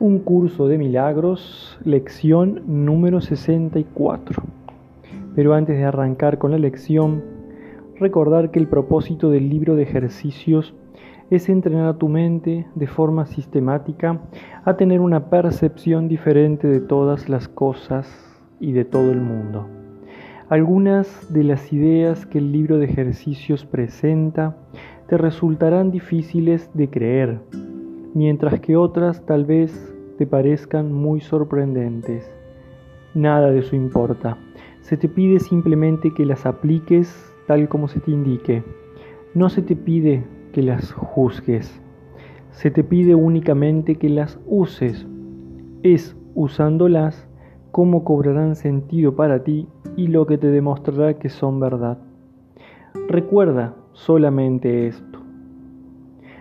Un curso de milagros, lección número 64. Pero antes de arrancar con la lección, recordar que el propósito del libro de ejercicios es entrenar a tu mente de forma sistemática a tener una percepción diferente de todas las cosas y de todo el mundo. Algunas de las ideas que el libro de ejercicios presenta te resultarán difíciles de creer, mientras que otras tal vez te parezcan muy sorprendentes. Nada de eso importa. Se te pide simplemente que las apliques tal como se te indique. No se te pide que las juzgues. Se te pide únicamente que las uses. Es usándolas cómo cobrarán sentido para ti y lo que te demostrará que son verdad. Recuerda solamente esto.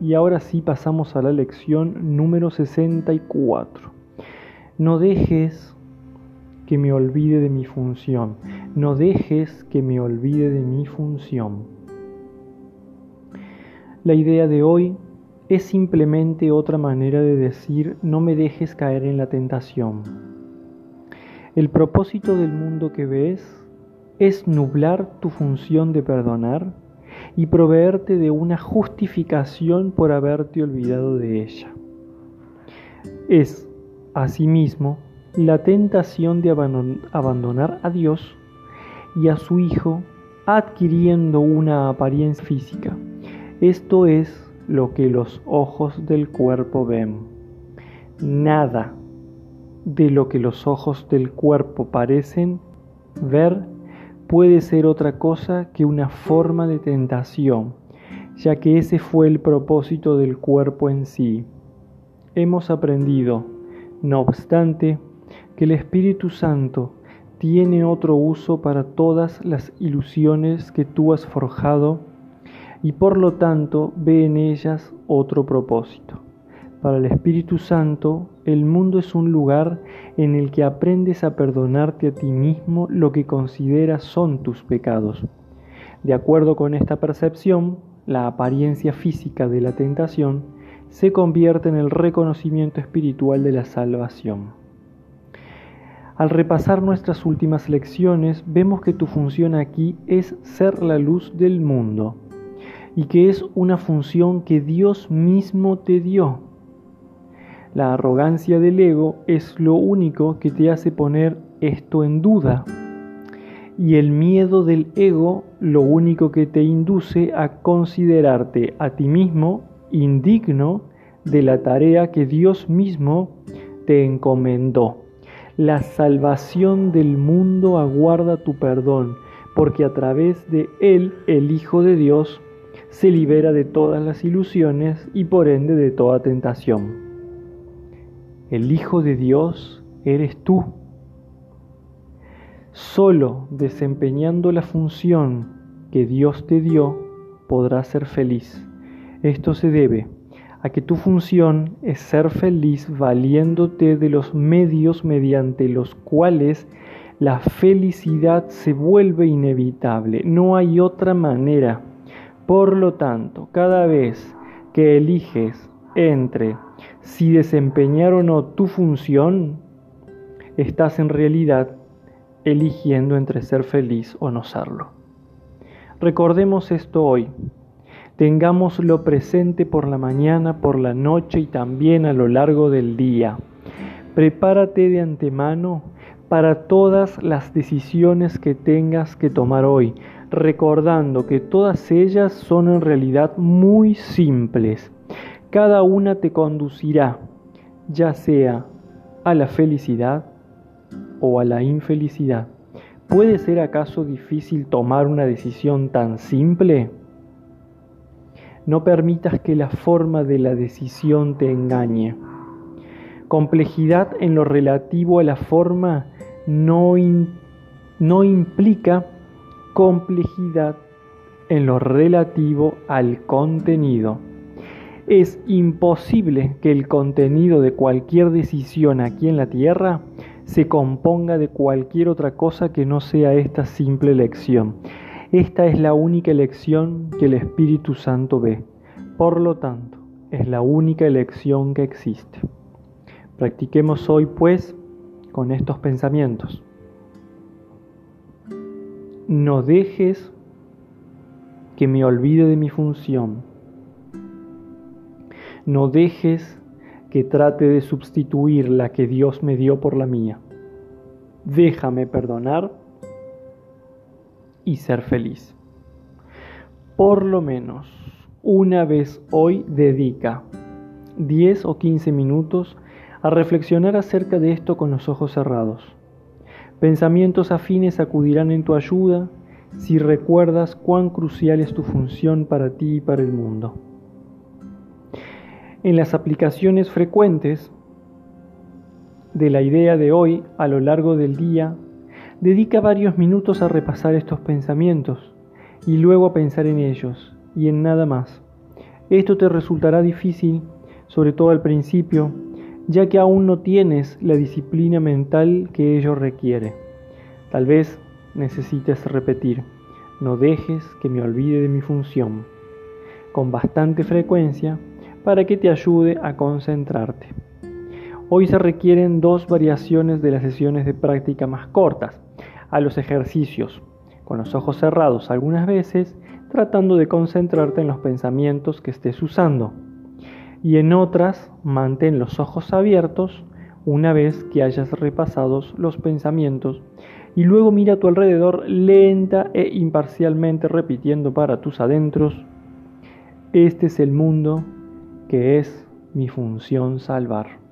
Y ahora sí pasamos a la lección número 64. No dejes que me olvide de mi función. No dejes que me olvide de mi función. La idea de hoy es simplemente otra manera de decir no me dejes caer en la tentación. El propósito del mundo que ves es nublar tu función de perdonar y proveerte de una justificación por haberte olvidado de ella. Es, asimismo, la tentación de abandonar a Dios y a su Hijo adquiriendo una apariencia física. Esto es lo que los ojos del cuerpo ven. Nada de lo que los ojos del cuerpo parecen ver puede ser otra cosa que una forma de tentación, ya que ese fue el propósito del cuerpo en sí. Hemos aprendido, no obstante, que el Espíritu Santo tiene otro uso para todas las ilusiones que tú has forjado y por lo tanto ve en ellas otro propósito. Para el Espíritu Santo, el mundo es un lugar en el que aprendes a perdonarte a ti mismo lo que consideras son tus pecados. De acuerdo con esta percepción, la apariencia física de la tentación se convierte en el reconocimiento espiritual de la salvación. Al repasar nuestras últimas lecciones, vemos que tu función aquí es ser la luz del mundo y que es una función que Dios mismo te dio. La arrogancia del ego es lo único que te hace poner esto en duda. Y el miedo del ego lo único que te induce a considerarte a ti mismo indigno de la tarea que Dios mismo te encomendó. La salvación del mundo aguarda tu perdón, porque a través de él el Hijo de Dios se libera de todas las ilusiones y por ende de toda tentación. El Hijo de Dios eres tú. Solo desempeñando la función que Dios te dio podrás ser feliz. Esto se debe a que tu función es ser feliz valiéndote de los medios mediante los cuales la felicidad se vuelve inevitable. No hay otra manera. Por lo tanto, cada vez que eliges entre si desempeñar o no tu función, estás en realidad eligiendo entre ser feliz o no serlo. Recordemos esto hoy. Tengámoslo presente por la mañana, por la noche y también a lo largo del día. Prepárate de antemano para todas las decisiones que tengas que tomar hoy recordando que todas ellas son en realidad muy simples. Cada una te conducirá, ya sea a la felicidad o a la infelicidad. ¿Puede ser acaso difícil tomar una decisión tan simple? No permitas que la forma de la decisión te engañe. Complejidad en lo relativo a la forma no, no implica complejidad en lo relativo al contenido. Es imposible que el contenido de cualquier decisión aquí en la Tierra se componga de cualquier otra cosa que no sea esta simple elección. Esta es la única elección que el Espíritu Santo ve. Por lo tanto, es la única elección que existe. Practiquemos hoy, pues, con estos pensamientos. No dejes que me olvide de mi función. No dejes que trate de sustituir la que Dios me dio por la mía. Déjame perdonar y ser feliz. Por lo menos una vez hoy dedica 10 o 15 minutos a reflexionar acerca de esto con los ojos cerrados. Pensamientos afines acudirán en tu ayuda si recuerdas cuán crucial es tu función para ti y para el mundo. En las aplicaciones frecuentes de la idea de hoy a lo largo del día, dedica varios minutos a repasar estos pensamientos y luego a pensar en ellos y en nada más. Esto te resultará difícil, sobre todo al principio, ya que aún no tienes la disciplina mental que ello requiere. Tal vez necesites repetir, no dejes que me olvide de mi función, con bastante frecuencia para que te ayude a concentrarte. Hoy se requieren dos variaciones de las sesiones de práctica más cortas, a los ejercicios, con los ojos cerrados algunas veces, tratando de concentrarte en los pensamientos que estés usando y en otras mantén los ojos abiertos una vez que hayas repasado los pensamientos y luego mira a tu alrededor lenta e imparcialmente repitiendo para tus adentros, este es el mundo que es mi función salvar.